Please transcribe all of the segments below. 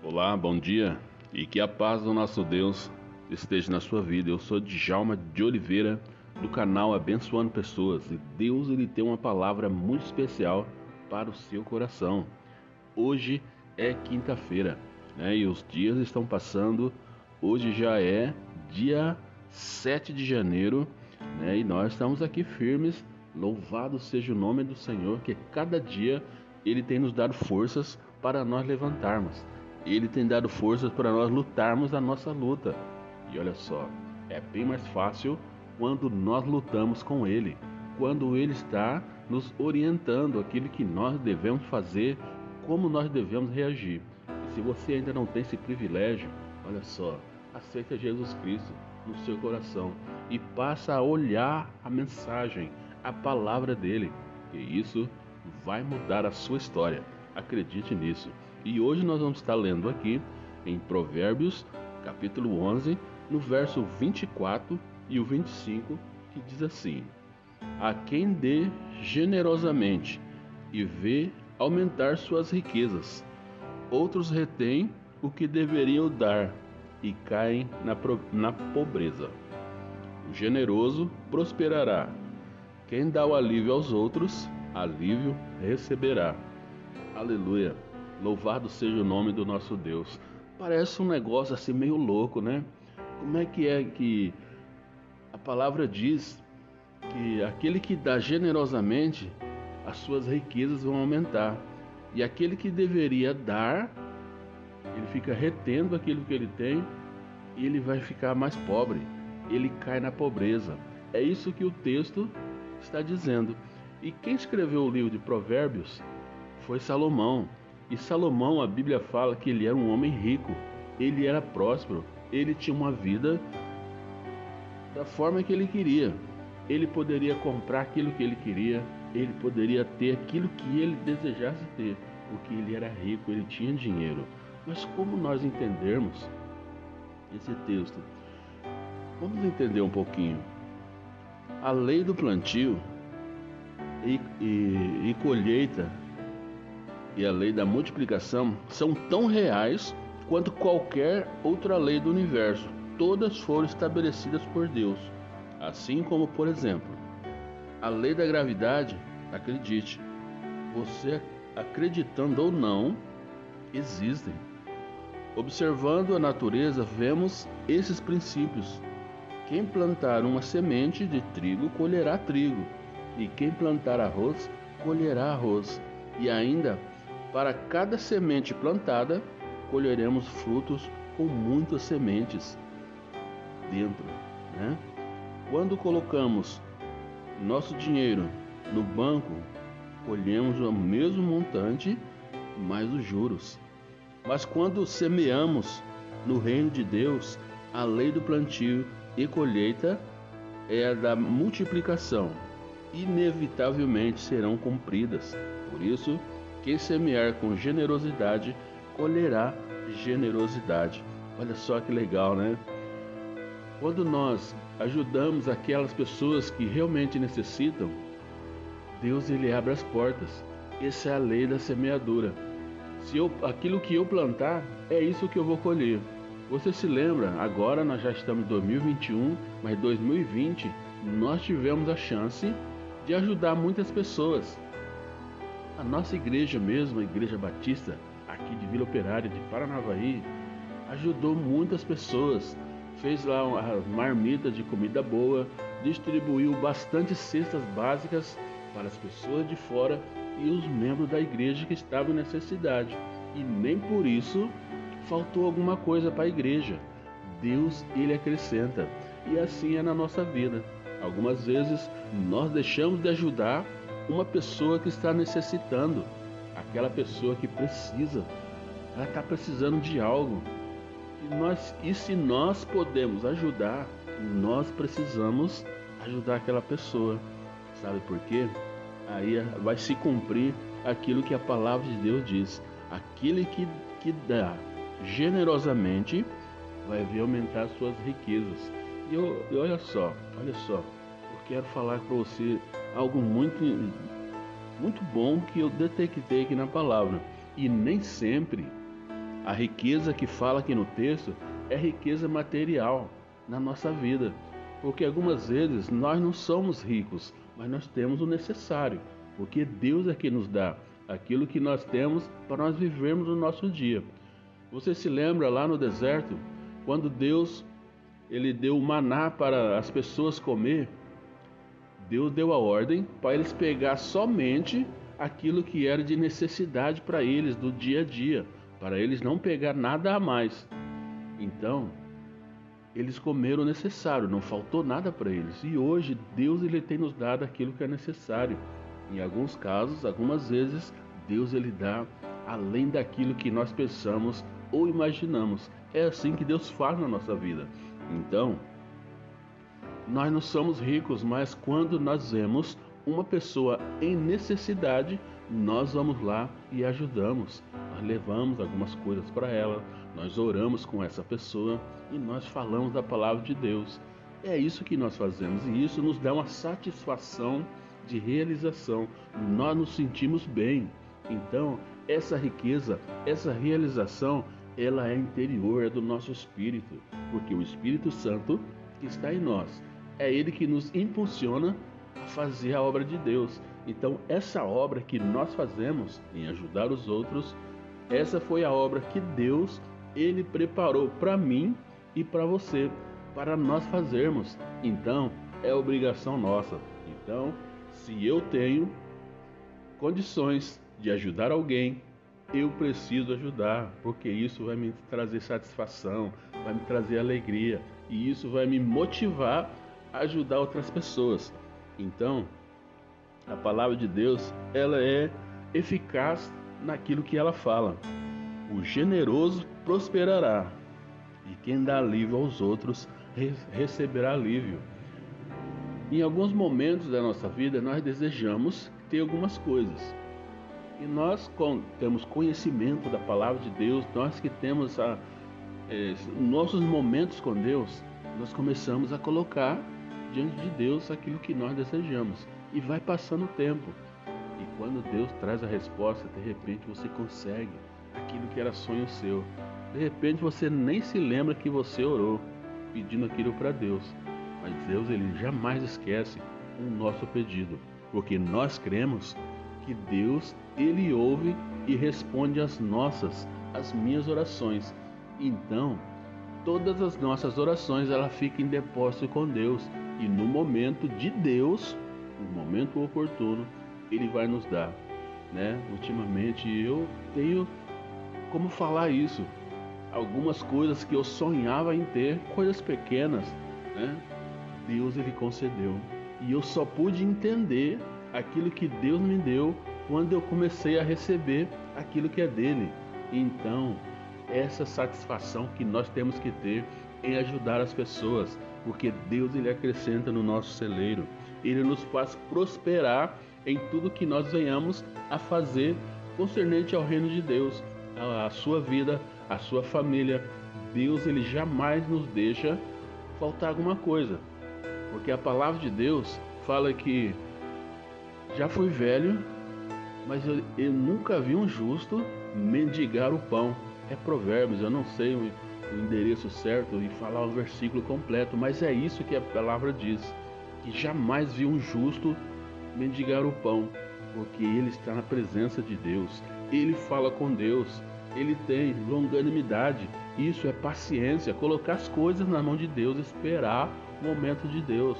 Olá, bom dia e que a paz do nosso Deus esteja na sua vida. Eu sou Djalma de Oliveira do canal Abençoando Pessoas e Deus ele tem uma palavra muito especial para o seu coração. Hoje é quinta-feira né, e os dias estão passando. Hoje já é dia 7 de janeiro né, e nós estamos aqui firmes. Louvado seja o nome do Senhor, que cada dia ele tem nos dado forças para nós levantarmos. Ele tem dado forças para nós lutarmos a nossa luta. E olha só, é bem mais fácil quando nós lutamos com Ele, quando Ele está nos orientando aquilo que nós devemos fazer, como nós devemos reagir. E se você ainda não tem esse privilégio, olha só, aceita Jesus Cristo no seu coração e passa a olhar a mensagem, a palavra dele, e isso vai mudar a sua história. Acredite nisso. E hoje nós vamos estar lendo aqui em Provérbios, capítulo 11, no verso 24 e o 25, que diz assim: A quem dê generosamente e vê aumentar suas riquezas, outros retêm o que deveriam dar e caem na, na pobreza. O generoso prosperará. Quem dá o alívio aos outros, alívio receberá. Aleluia. Louvado seja o nome do nosso Deus. Parece um negócio assim meio louco, né? Como é que é que a palavra diz que aquele que dá generosamente, as suas riquezas vão aumentar. E aquele que deveria dar, ele fica retendo aquilo que ele tem e ele vai ficar mais pobre. Ele cai na pobreza. É isso que o texto está dizendo. E quem escreveu o livro de Provérbios foi Salomão. E Salomão, a Bíblia fala que ele era um homem rico, ele era próspero, ele tinha uma vida da forma que ele queria. Ele poderia comprar aquilo que ele queria, ele poderia ter aquilo que ele desejasse ter, porque ele era rico, ele tinha dinheiro. Mas como nós entendermos esse texto? Vamos entender um pouquinho. A lei do plantio e, e, e colheita e a lei da multiplicação são tão reais quanto qualquer outra lei do universo. Todas foram estabelecidas por Deus. Assim como, por exemplo, a lei da gravidade, acredite, você acreditando ou não, existem. Observando a natureza, vemos esses princípios. Quem plantar uma semente de trigo colherá trigo, e quem plantar arroz colherá arroz. E ainda para cada semente plantada, colheremos frutos com muitas sementes dentro. Né? Quando colocamos nosso dinheiro no banco, colhemos o mesmo montante mais os juros. Mas quando semeamos no reino de Deus, a lei do plantio e colheita é a da multiplicação. Inevitavelmente serão cumpridas. Por isso, quem semear com generosidade, colherá generosidade. Olha só que legal, né? Quando nós ajudamos aquelas pessoas que realmente necessitam, Deus ele abre as portas. Essa é a lei da semeadura. Se eu, aquilo que eu plantar, é isso que eu vou colher. Você se lembra? Agora nós já estamos em 2021, mas 2020 nós tivemos a chance de ajudar muitas pessoas. A nossa igreja mesmo, a Igreja Batista, aqui de Vila Operária de Paranavaí, ajudou muitas pessoas. Fez lá uma marmita de comida boa, distribuiu bastante cestas básicas para as pessoas de fora e os membros da igreja que estavam em necessidade. E nem por isso faltou alguma coisa para a igreja. Deus, ele acrescenta. E assim é na nossa vida. Algumas vezes nós deixamos de ajudar uma pessoa que está necessitando, aquela pessoa que precisa, ela está precisando de algo. E, nós, e se nós podemos ajudar, nós precisamos ajudar aquela pessoa. Sabe por quê? Aí vai se cumprir aquilo que a palavra de Deus diz. Aquele que, que dá generosamente vai ver aumentar suas riquezas. E, eu, e olha só, olha só, eu quero falar para você algo muito, muito bom que eu detectei aqui na palavra. E nem sempre A riqueza que fala aqui no texto é riqueza material na nossa vida. Porque algumas vezes nós não somos ricos, mas nós temos o necessário. Porque Deus é que nos dá aquilo que nós temos para nós vivermos o nosso dia. Você se lembra lá no deserto, quando Deus ele deu o maná para as pessoas comer? Deus deu a ordem para eles pegar somente aquilo que era de necessidade para eles do dia a dia, para eles não pegar nada a mais. Então, eles comeram o necessário, não faltou nada para eles. E hoje Deus ele tem nos dado aquilo que é necessário. Em alguns casos, algumas vezes, Deus ele dá além daquilo que nós pensamos ou imaginamos. É assim que Deus faz na nossa vida. Então, nós não somos ricos, mas quando nós vemos uma pessoa em necessidade, nós vamos lá e ajudamos. Nós levamos algumas coisas para ela, nós oramos com essa pessoa e nós falamos da palavra de Deus. É isso que nós fazemos e isso nos dá uma satisfação de realização. Nós nos sentimos bem. Então, essa riqueza, essa realização, ela é interior, é do nosso espírito, porque o Espírito Santo está em nós é ele que nos impulsiona a fazer a obra de Deus. Então, essa obra que nós fazemos em ajudar os outros, essa foi a obra que Deus ele preparou para mim e para você, para nós fazermos. Então, é obrigação nossa. Então, se eu tenho condições de ajudar alguém, eu preciso ajudar, porque isso vai me trazer satisfação, vai me trazer alegria e isso vai me motivar ajudar outras pessoas. Então, a palavra de Deus, ela é eficaz naquilo que ela fala. O generoso prosperará, e quem dá alívio aos outros receberá alívio. Em alguns momentos da nossa vida, nós desejamos ter algumas coisas. E nós temos conhecimento da palavra de Deus, nós que temos a, é, nossos momentos com Deus, nós começamos a colocar diante de Deus aquilo que nós desejamos. E vai passando o tempo. E quando Deus traz a resposta, de repente você consegue aquilo que era sonho seu. De repente você nem se lembra que você orou pedindo aquilo para Deus. Mas Deus ele jamais esquece o nosso pedido, porque nós cremos que Deus ele ouve e responde às nossas, às minhas orações. Então, todas as nossas orações ela fica em depósito com Deus e no momento de Deus, no momento oportuno, ele vai nos dar, né? Ultimamente eu tenho como falar isso, algumas coisas que eu sonhava em ter, coisas pequenas, né? Deus ele concedeu. E eu só pude entender aquilo que Deus me deu quando eu comecei a receber aquilo que é dele. Então, essa satisfação que nós temos que ter em ajudar as pessoas, porque Deus ele acrescenta no nosso celeiro. Ele nos faz prosperar em tudo que nós venhamos a fazer concernente ao reino de Deus, a sua vida, a sua família. Deus ele jamais nos deixa faltar alguma coisa. Porque a palavra de Deus fala que já fui velho, mas eu, eu nunca vi um justo mendigar o pão. É provérbios, eu não sei o, endereço certo e falar o versículo completo, mas é isso que a palavra diz. Que jamais vi um justo mendigar o pão, porque ele está na presença de Deus. Ele fala com Deus, ele tem longanimidade. Isso é paciência, colocar as coisas na mão de Deus, esperar o momento de Deus.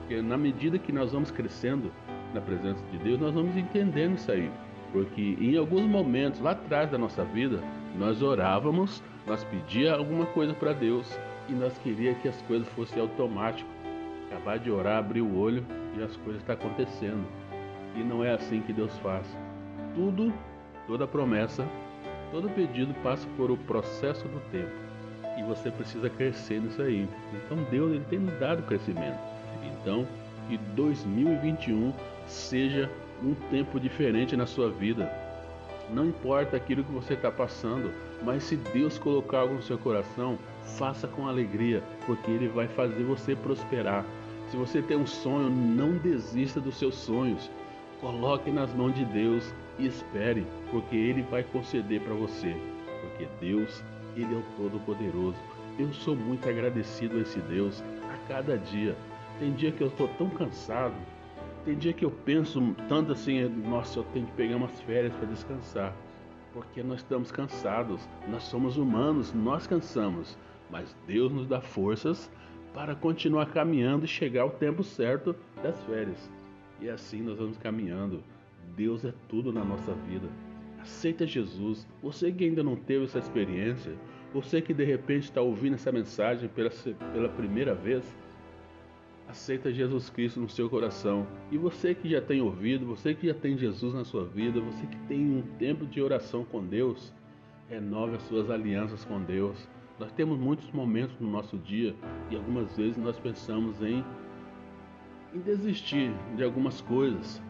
Porque na medida que nós vamos crescendo na presença de Deus, nós vamos entendendo isso aí. Porque em alguns momentos lá atrás da nossa vida, nós orávamos, nós pedíamos alguma coisa para Deus e nós queríamos que as coisas fossem automáticas. Acabar de orar, abrir o olho e as coisas estão acontecendo. E não é assim que Deus faz. Tudo, toda promessa, todo pedido passa por o processo do tempo. E você precisa crescer nisso aí. Então Deus ele tem nos dado crescimento. Então, que 2021 seja um tempo diferente na sua vida. Não importa aquilo que você está passando, mas se Deus colocar algo no seu coração, faça com alegria, porque Ele vai fazer você prosperar. Se você tem um sonho, não desista dos seus sonhos. Coloque nas mãos de Deus e espere, porque Ele vai conceder para você. porque Deus, Ele é o Todo-Poderoso. Eu sou muito agradecido a esse Deus a cada dia. Tem dia que eu estou tão cansado, tem dia que eu penso tanto assim, nossa, eu tenho que pegar umas férias para descansar, porque nós estamos cansados, nós somos humanos, nós cansamos, mas Deus nos dá forças para continuar caminhando e chegar ao tempo certo das férias. E assim nós vamos caminhando. Deus é tudo na nossa vida. Aceita Jesus. Você que ainda não teve essa experiência, você que de repente está ouvindo essa mensagem pela, pela primeira vez, aceita Jesus Cristo no seu coração. E você que já tem ouvido, você que já tem Jesus na sua vida, você que tem um tempo de oração com Deus, renove as suas alianças com Deus. Nós temos muitos momentos no nosso dia e algumas vezes nós pensamos em, em desistir de algumas coisas,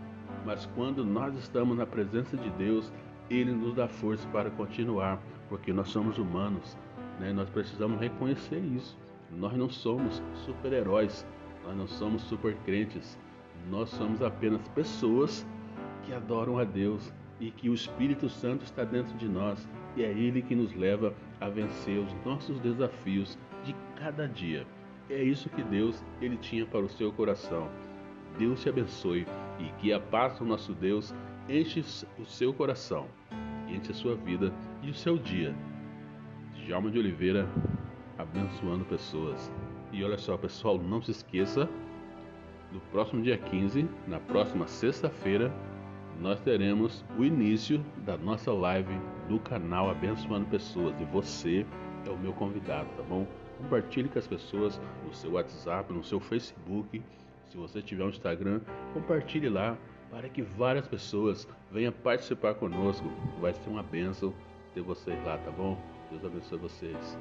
mas quando nós estamos na presença de Deus, Ele nos dá força para continuar, porque nós somos humanos, né? nós precisamos reconhecer isso. Nós não somos super-heróis, nós não somos super crentes, nós somos apenas pessoas que adoram a Deus e que o Espírito Santo está dentro de nós e é Ele que nos leva a vencer os nossos desafios de cada dia. É isso que Deus ele tinha para o seu coração. Deus te abençoe e que a paz do nosso Deus enche o seu coração, enche a sua vida e o seu dia. Djalma de Oliveira abençoando pessoas. E olha só, pessoal, não se esqueça, no próximo dia 15, na próxima sexta-feira, nós teremos o início da nossa live do canal Abençoando Pessoas. E você é o meu convidado, tá bom? Compartilhe com as pessoas no seu WhatsApp, no seu Facebook. Se você tiver um Instagram, compartilhe lá para que várias pessoas venham participar conosco. Vai ser uma bênção ter vocês lá, tá bom? Deus abençoe vocês.